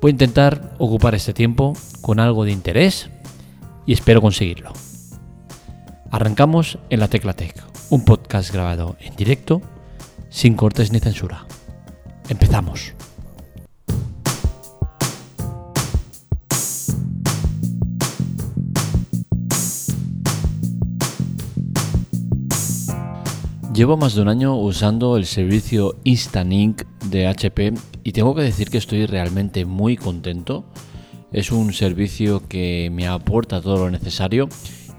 Voy a intentar ocupar este tiempo con algo de interés y espero conseguirlo. Arrancamos en la Tecla Tech, un podcast grabado en directo, sin cortes ni censura. Empezamos. Llevo más de un año usando el servicio Instant de HP y tengo que decir que estoy realmente muy contento. Es un servicio que me aporta todo lo necesario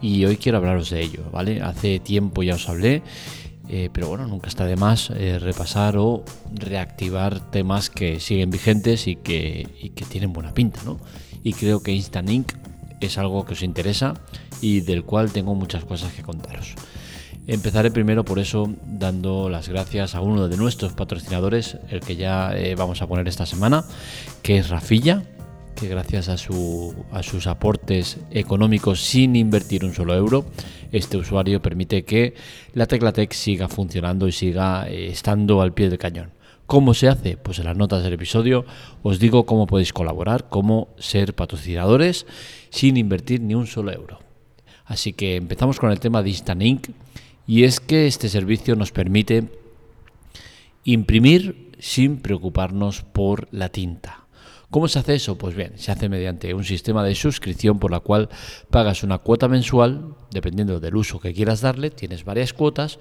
y hoy quiero hablaros de ello, ¿vale? Hace tiempo ya os hablé, eh, pero bueno, nunca está de más eh, repasar o reactivar temas que siguen vigentes y que, y que tienen buena pinta, ¿no? Y creo que Instant Ink es algo que os interesa y del cual tengo muchas cosas que contaros. Empezaré primero por eso dando las gracias a uno de nuestros patrocinadores, el que ya eh, vamos a poner esta semana, que es Rafilla, que gracias a, su, a sus aportes económicos sin invertir un solo euro, este usuario permite que la Teclatec siga funcionando y siga eh, estando al pie del cañón. ¿Cómo se hace? Pues en las notas del episodio os digo cómo podéis colaborar, cómo ser patrocinadores sin invertir ni un solo euro. Así que empezamos con el tema de Instant Ink y es que este servicio nos permite imprimir sin preocuparnos por la tinta. ¿Cómo se hace eso? Pues bien, se hace mediante un sistema de suscripción por la cual pagas una cuota mensual, dependiendo del uso que quieras darle, tienes varias cuotas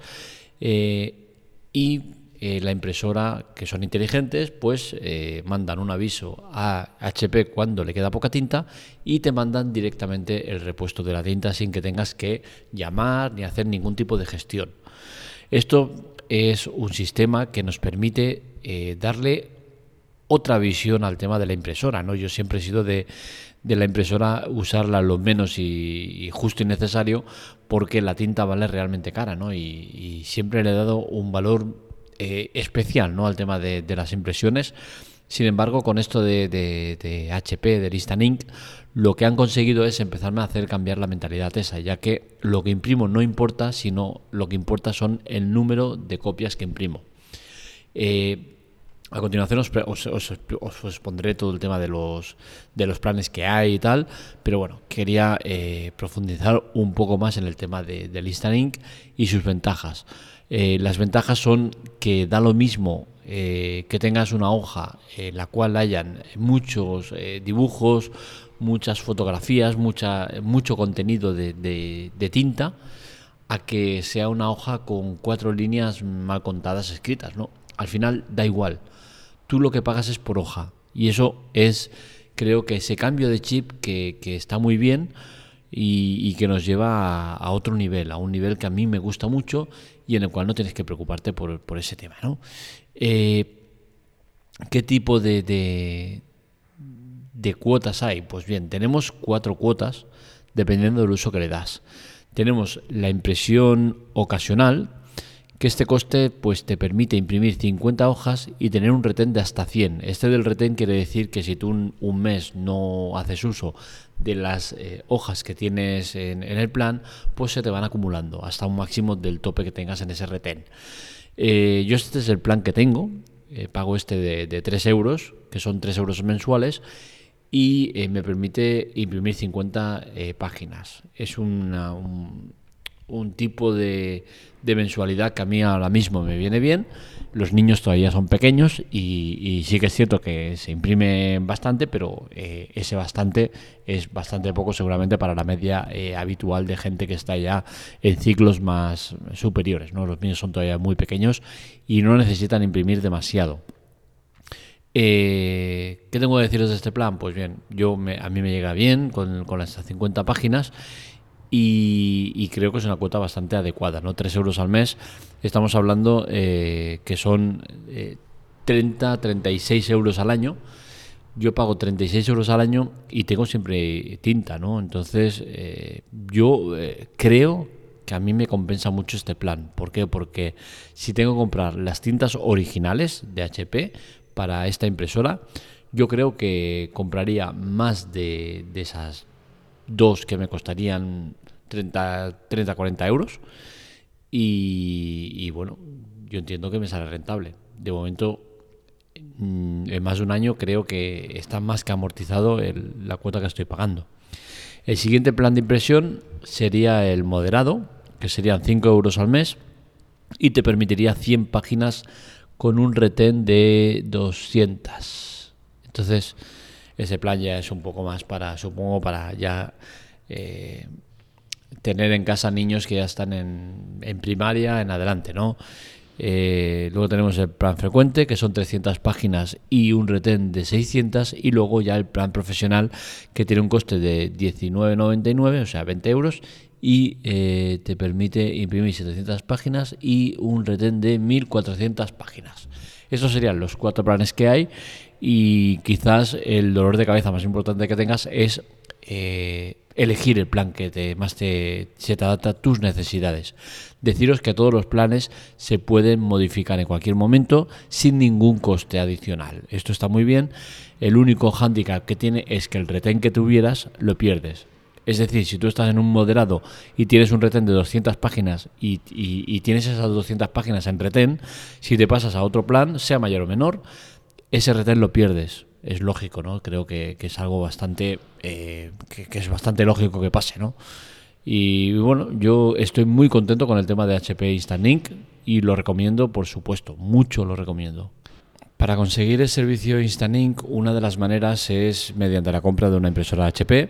eh, y eh, la impresora, que son inteligentes, pues eh, mandan un aviso a HP cuando le queda poca tinta y te mandan directamente el repuesto de la tinta sin que tengas que llamar ni hacer ningún tipo de gestión. Esto es un sistema que nos permite eh, darle otra visión al tema de la impresora. ¿no? Yo siempre he sido de, la impresora usarla lo menos y, justo y necesario porque la tinta vale realmente cara ¿no? y siempre le he dado un valor eh, especial ¿no? al tema de, las impresiones. Sin embargo, con esto de, HP, de Instant Ink, lo que han conseguido es empezarme a hacer cambiar la mentalidad esa, ya que lo que imprimo no importa, sino lo que importa son el número de copias que imprimo. Eh, a continuación os, os, expondré todo el tema de los, de los planes que hay y tal, pero bueno, quería eh, profundizar un poco más en el tema de, del Instant y sus ventajas. Eh, las ventajas son que da lo mismo eh, que tengas una hoja en la cual hayan muchos eh, dibujos, muchas fotografías, mucha, mucho contenido de, tinta, a que sea una hoja con cuatro líneas mal contadas escritas. ¿no? Al final da igual. Tú lo que pagas es por hoja. Y eso es, creo que ese cambio de chip que, que está muy bien y, que nos lleva a, otro nivel, a un nivel que a mí me gusta mucho y en el cual no tienes que preocuparte por, ese tema. ¿no? Eh, ¿Qué tipo de, de, cuotas hay? Pues bien, tenemos cuatro cuotas dependiendo del uso que le das. Tenemos la impresión ocasional, que este coste pues te permite imprimir 50 hojas y tener un retén de hasta 100. Este del retén quiere decir que si tú un, mes no haces uso de las eh, hojas que tienes en, el plan, pues se te van acumulando hasta un máximo del tope que tengas en ese retén. Eh, yo este es el plan que tengo, eh, pago este de, 3 euros, que son 3 euros mensuales, y me permite imprimir 50 páginas. Es una, un, un tipo de, mensualidad que a mí ahora mismo me viene bien. Los niños todavía son pequeños y, sí que es cierto que se imprime bastante, pero eh, ese bastante es bastante poco seguramente para la media eh, habitual de gente que está ya en ciclos más superiores. ¿no? Los niños son todavía muy pequeños y no necesitan imprimir demasiado. Eh, ¿Qué tengo que deciros de este plan? Pues bien, yo a mí me llega bien con, con las 50 páginas y, creo que es una cuota bastante adecuada, ¿no? 3 euros al mes, estamos hablando eh, que son 30, eh, 36 euros al año, yo pago 36 euros al año y tengo siempre tinta, ¿no? Entonces, eh, yo eh, creo que a mí me compensa mucho este plan. ¿Por qué? Porque si tengo que comprar las tintas originales de HP para esta impresora, yo creo que compraría más de, esas dos que me costarían 30, 30 40 euros. Y, bueno, yo entiendo que me sale rentable. De momento, mm, en más de un año creo que está más que amortizado la cuota que estoy pagando. El siguiente plan de impresión sería el moderado, que serían 5 euros al mes y te permitiría 100 páginas con un retén de 200. Entonces, ese plan ya es un poco más para, supongo, para ya eh, tener en casa niños que ya están en, en primaria en adelante, ¿no? Eh, luego tenemos el plan frecuente, que son 300 páginas y un retén de 600. Y luego ya el plan profesional, que tiene un coste de 19,99, o sea, 20 euros. Y eh, te permite imprimir 700 páginas y un retén de 1400 páginas. Esos serían los cuatro planes que hay. Y quizás el dolor de cabeza más importante que tengas es eh, elegir el plan que te, más te, se te adapta a tus necesidades. Deciros que todos los planes se pueden modificar en cualquier momento sin ningún coste adicional. Esto está muy bien. El único hándicap que tiene es que el retén que tuvieras lo pierdes. Es decir, si tú estás en un moderado y tienes un retén de 200 páginas y, tienes esas 200 páginas en retén, si te pasas a otro plan, sea mayor o menor, ese retén lo pierdes es lógico, ¿no? Creo que, es algo bastante, eh, que, es bastante lógico que pase, ¿no? Y bueno, yo estoy muy contento con el tema de HP Instant Ink y lo recomiendo, por supuesto, mucho lo recomiendo. Para conseguir el servicio Instant Ink, una de las maneras es mediante la compra de una impresora HP.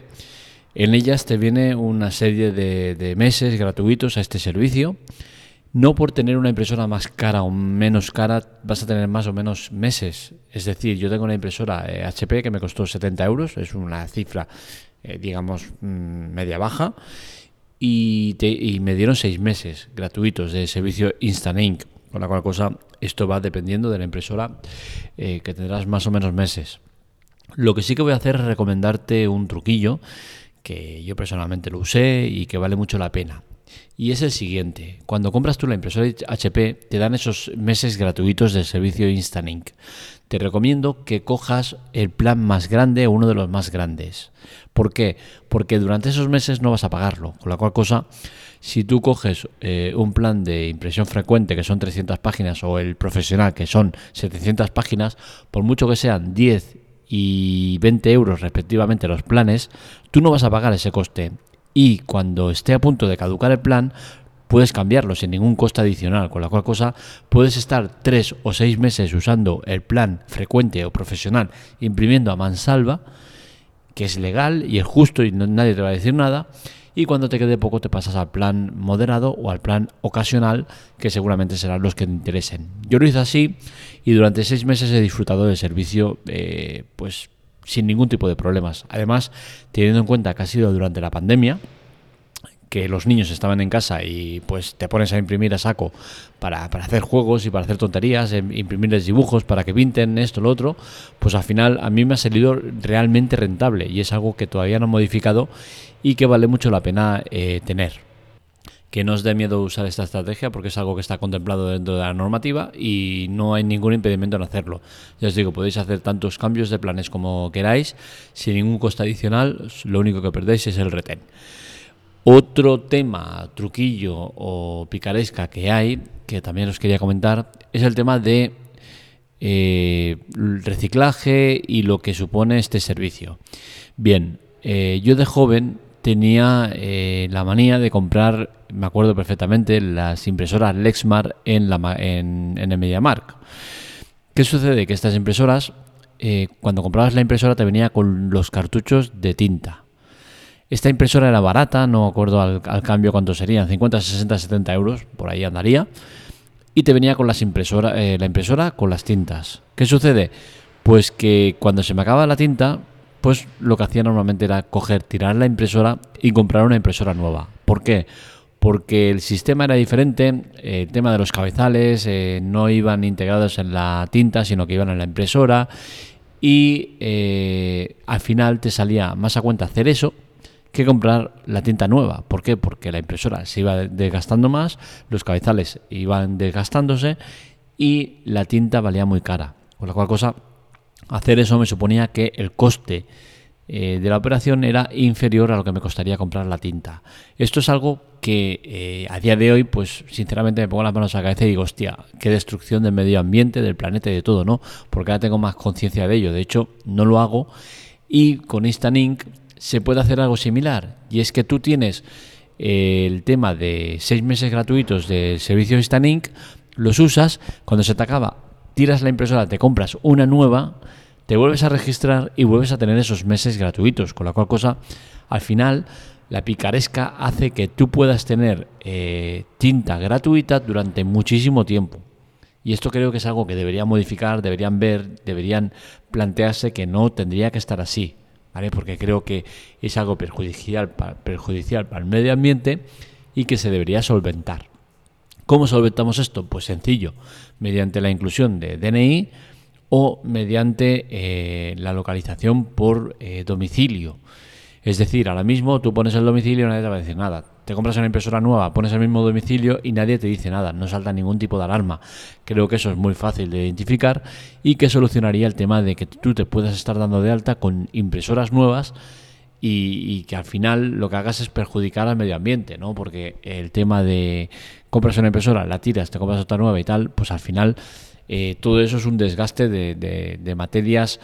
En ellas te viene una serie de, meses gratuitos a este servicio no por tener una impresora más cara o menos cara vas a tener más o menos meses. Es decir, yo tengo una impresora HP eh, que me costó 70 euros, es una cifra, eh, digamos, mm, media baja, y, me dieron seis meses gratuitos de servicio Instant Ink, con la cual cosa esto va dependiendo de la impresora eh, que tendrás más o menos meses. Lo que sí que voy a hacer es recomendarte un truquillo que yo personalmente lo usé y que vale mucho la pena y es el siguiente. Cuando compras tú la impresora HP te dan esos meses gratuitos del servicio Instant Ink. Te recomiendo que cojas el plan más grande o uno de los más grandes. ¿Por qué? Porque durante esos meses no vas a pagarlo. Con la cual cosa, si tú coges eh, un plan de impresión frecuente que son 300 páginas o el profesional que son 700 páginas, por mucho que sean 10 y 20 euros respectivamente los planes, tú no vas a pagar ese coste. Y cuando esté a punto de caducar el plan, puedes cambiarlo sin ningún coste adicional, con la cual cosa puedes estar tres o seis meses usando el plan frecuente o profesional imprimiendo a mansalva, que es legal y es justo y nadie te va a decir nada, y cuando te quede poco te pasas al plan moderado o al plan ocasional, que seguramente serán los que te interesen. Yo lo hice así y durante seis meses he disfrutado del servicio, eh, pues sin ningún tipo de problemas. Además, teniendo en cuenta que ha sido durante la pandemia, que los niños estaban en casa y pues te pones a imprimir a saco para, hacer juegos y para hacer tonterías, em, imprimirles dibujos para que pinten esto, lo otro, pues al final a mí me ha salido realmente rentable y es algo que todavía no he modificado y que vale mucho la pena eh, tener que no os dé miedo usar esta estrategia porque es algo que está contemplado dentro de la normativa y no hay ningún impedimento en hacerlo. Ya os digo, podéis hacer tantos cambios de planes como queráis sin ningún coste adicional, lo único que perdéis es el retén. Otro tema, truquillo o picaresca que hay, que también os quería comentar, es el tema de eh, reciclaje y lo que supone este servicio. Bien, eh, yo de joven tenía eh, la manía de comprar, me acuerdo perfectamente, las impresoras Lexmar en, la, en, en el MediaMark. ¿Qué sucede? Que estas impresoras, cuando comprabas la impresora, te venía con los cartuchos de tinta. Esta impresora era barata, no acuerdo al, cambio cuánto serían, 50, 60, 70 euros, por ahí andaría. Y te venía con las impresora, eh, la impresora con las tintas. ¿Qué sucede? Pues que cuando se me acaba la tinta, pues lo que hacía normalmente era coger, tirar la impresora y comprar una impresora nueva. ¿Por qué? Porque el sistema era diferente, el tema de los cabezales eh, no iban integrados en la tinta, sino que iban en la impresora y eh, al final te salía más a cuenta hacer eso que comprar la tinta nueva. ¿Por qué? Porque la impresora se iba desgastando más, los cabezales iban desgastándose y la tinta valía muy cara. Con la cual cosa, hacer eso me suponía que el coste eh, de la operación era inferior a lo que me costaría comprar la tinta. Esto es algo que eh, a día de hoy, pues sinceramente me pongo las manos a la cabeza y digo, hostia, qué destrucción del medio ambiente, del planeta y de todo, ¿no? Porque ahora tengo más conciencia de ello. De hecho, no lo hago. Y con Instant Ink se puede hacer algo similar. Y es que tú tienes eh, el tema de seis meses gratuitos del servicio Instant Ink, los usas, cuando se te acaba, tiras la impresora, te compras una nueva, te vuelves a registrar y vuelves a tener esos meses gratuitos. Con la cual cosa, al final, la picaresca hace que tú puedas tener eh, tinta gratuita durante muchísimo tiempo. Y esto creo que es algo que deberían modificar, deberían ver, deberían plantearse que no tendría que estar así. Porque creo que es algo perjudicial para, perjudicial para el medio ambiente y que se debería solventar. ¿Cómo solventamos esto? Pues sencillo, mediante la inclusión de DNI o mediante eh, la localización por eh, domicilio. Es decir, ahora mismo tú pones el domicilio y nadie te va a decir nada. Te compras una impresora nueva, pones el mismo domicilio y nadie te dice nada, no salta ningún tipo de alarma. Creo que eso es muy fácil de identificar y que solucionaría el tema de que tú te puedas estar dando de alta con impresoras nuevas y, que al final lo que hagas es perjudicar al medio ambiente, ¿no? Porque el tema de compras una impresora, la tiras, te compras otra nueva y tal, pues al final eh, todo eso es un desgaste de materias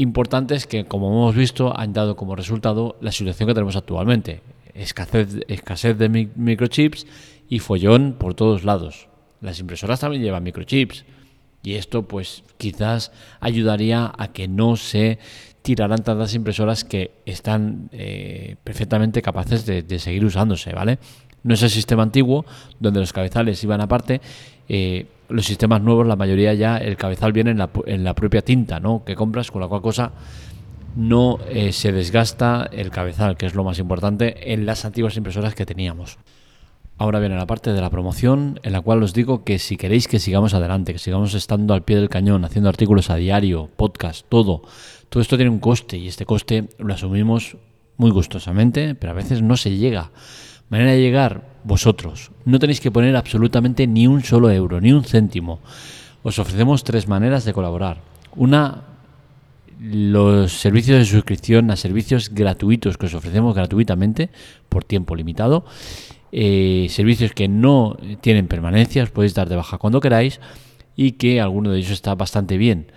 importantes que, como hemos visto, han dado como resultado la situación que tenemos actualmente. Escasez, escasez de microchips y follón por todos lados. Las impresoras también llevan microchips y esto pues quizás ayudaría a que no se tiraran tantas impresoras que están eh, perfectamente capaces de, de, seguir usándose, ¿vale? No es el sistema antiguo donde los cabezales iban aparte. Eh, los sistemas nuevos, la mayoría ya, el cabezal viene en la, en la propia tinta, ¿no? Que compras, con la cual cosa no eh, se desgasta el cabezal, que es lo más importante en las antiguas impresoras que teníamos. Ahora viene la parte de la promoción, en la cual os digo que si queréis que sigamos adelante, que sigamos estando al pie del cañón, haciendo artículos a diario, podcast, todo, todo esto tiene un coste y este coste lo asumimos muy gustosamente, pero a veces no se llega. Manera de llegar, vosotros. No tenéis que poner absolutamente ni un solo euro, ni un céntimo. Os ofrecemos tres maneras de colaborar. Una, los servicios de suscripción a servicios gratuitos que os ofrecemos gratuitamente por tiempo limitado. Eh, servicios que no tienen permanencia, os podéis dar de baja cuando queráis y que alguno de ellos está bastante bien.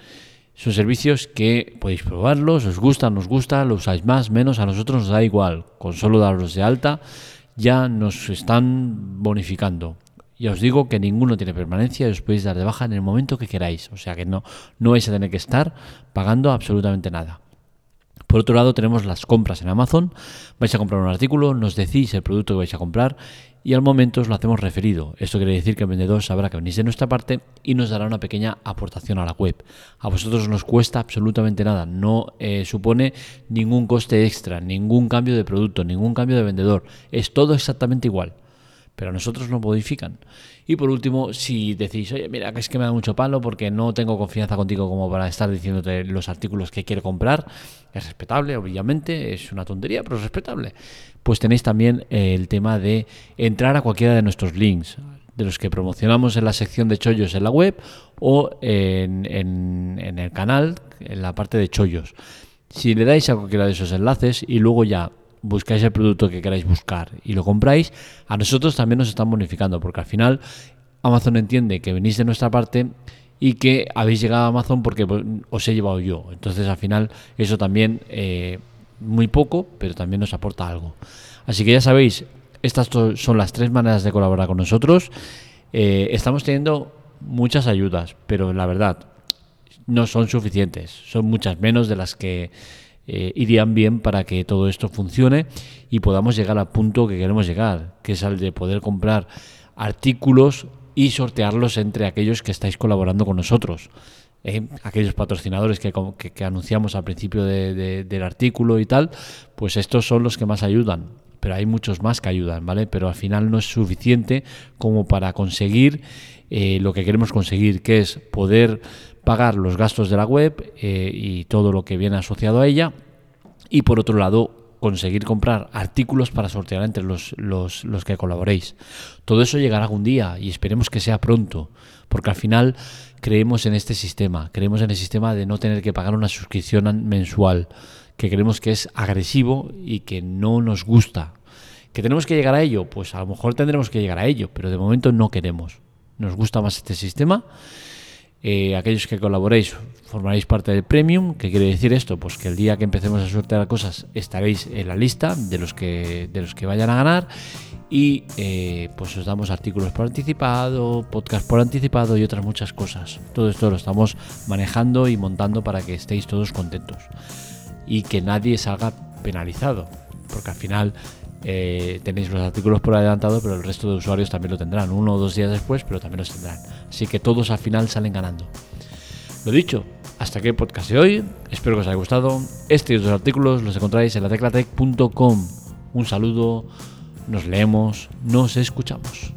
Son servicios que podéis probarlos, os gustan, nos gusta, lo usáis más, menos, a nosotros nos da igual, con solo daros de alta ya nos están bonificando. Ya os digo que ninguno tiene permanencia y os podéis dar de baja en el momento que queráis. O sea que no, no vais a tener que estar pagando absolutamente nada. Por otro lado, tenemos las compras en Amazon. Vais a comprar un artículo, nos decís el producto que vais a comprar y al momento os lo hacemos referido. Esto quiere decir que el vendedor sabrá que venís de nuestra parte y nos dará una pequeña aportación a la web. A vosotros nos cuesta absolutamente nada, no eh, supone ningún coste extra, ningún cambio de producto, ningún cambio de vendedor. Es todo exactamente igual pero a nosotros nos modifican. Y por último, si decís, oye, mira, que es que me da mucho palo porque no tengo confianza contigo como para estar diciéndote los artículos que quiero comprar, es respetable, obviamente, es una tontería, pero es respetable. Pues tenéis también el tema de entrar a cualquiera de nuestros links, de los que promocionamos en la sección de chollos en la web o en, en el canal, en la parte de chollos. Si le dais a cualquiera de esos enlaces y luego ya buscáis el producto que queráis buscar y lo compráis, a nosotros también nos están bonificando, porque al final Amazon entiende que venís de nuestra parte y que habéis llegado a Amazon porque pues, os he llevado yo. Entonces al final eso también, eh, muy poco, pero también nos aporta algo. Así que ya sabéis, estas son las tres maneras de colaborar con nosotros. Eh, estamos teniendo muchas ayudas, pero la verdad no son suficientes. Son muchas menos de las que eh, irían bien para que todo esto funcione y podamos llegar al punto que queremos llegar, que es al de poder comprar artículos y sortearlos entre aquellos que estáis colaborando con nosotros. Eh, aquellos patrocinadores que, anunciamos al principio del artículo y tal, pues estos son los que más ayudan. pero hay muchos más que ayudan, ¿vale? Pero al final no es suficiente como para conseguir eh, lo que queremos conseguir, que es poder pagar los gastos de la web eh, y todo lo que viene asociado a ella. Y por otro lado, conseguir comprar artículos para sortear entre los, los, los, que colaboréis. Todo eso llegará algún día y esperemos que sea pronto, porque al final creemos en este sistema, creemos en el sistema de no tener que pagar una suscripción mensual, que creemos que es agresivo y que no nos gusta. ¿Que tenemos que llegar a ello? Pues a lo mejor tendremos que llegar a ello, pero de momento no queremos. Nos gusta más este sistema. Eh, aquellos que colaboréis formaréis parte del premium. ¿Qué quiere decir esto? Pues que el día que empecemos a sortear cosas estaréis en la lista de los que, de los que vayan a ganar y eh, pues os damos artículos por anticipado, podcast por anticipado y otras muchas cosas. Todo esto lo estamos manejando y montando para que estéis todos contentos y que nadie salga penalizado, porque al final eh, tenéis los artículos por adelantado, pero el resto de usuarios también lo tendrán, uno o dos días después, pero también los tendrán. Así que todos al final salen ganando. Lo dicho, hasta aquí el podcast de hoy, espero que os haya gustado. Este y otros artículos los encontráis en la teclatec.com. Un saludo, nos leemos, nos escuchamos.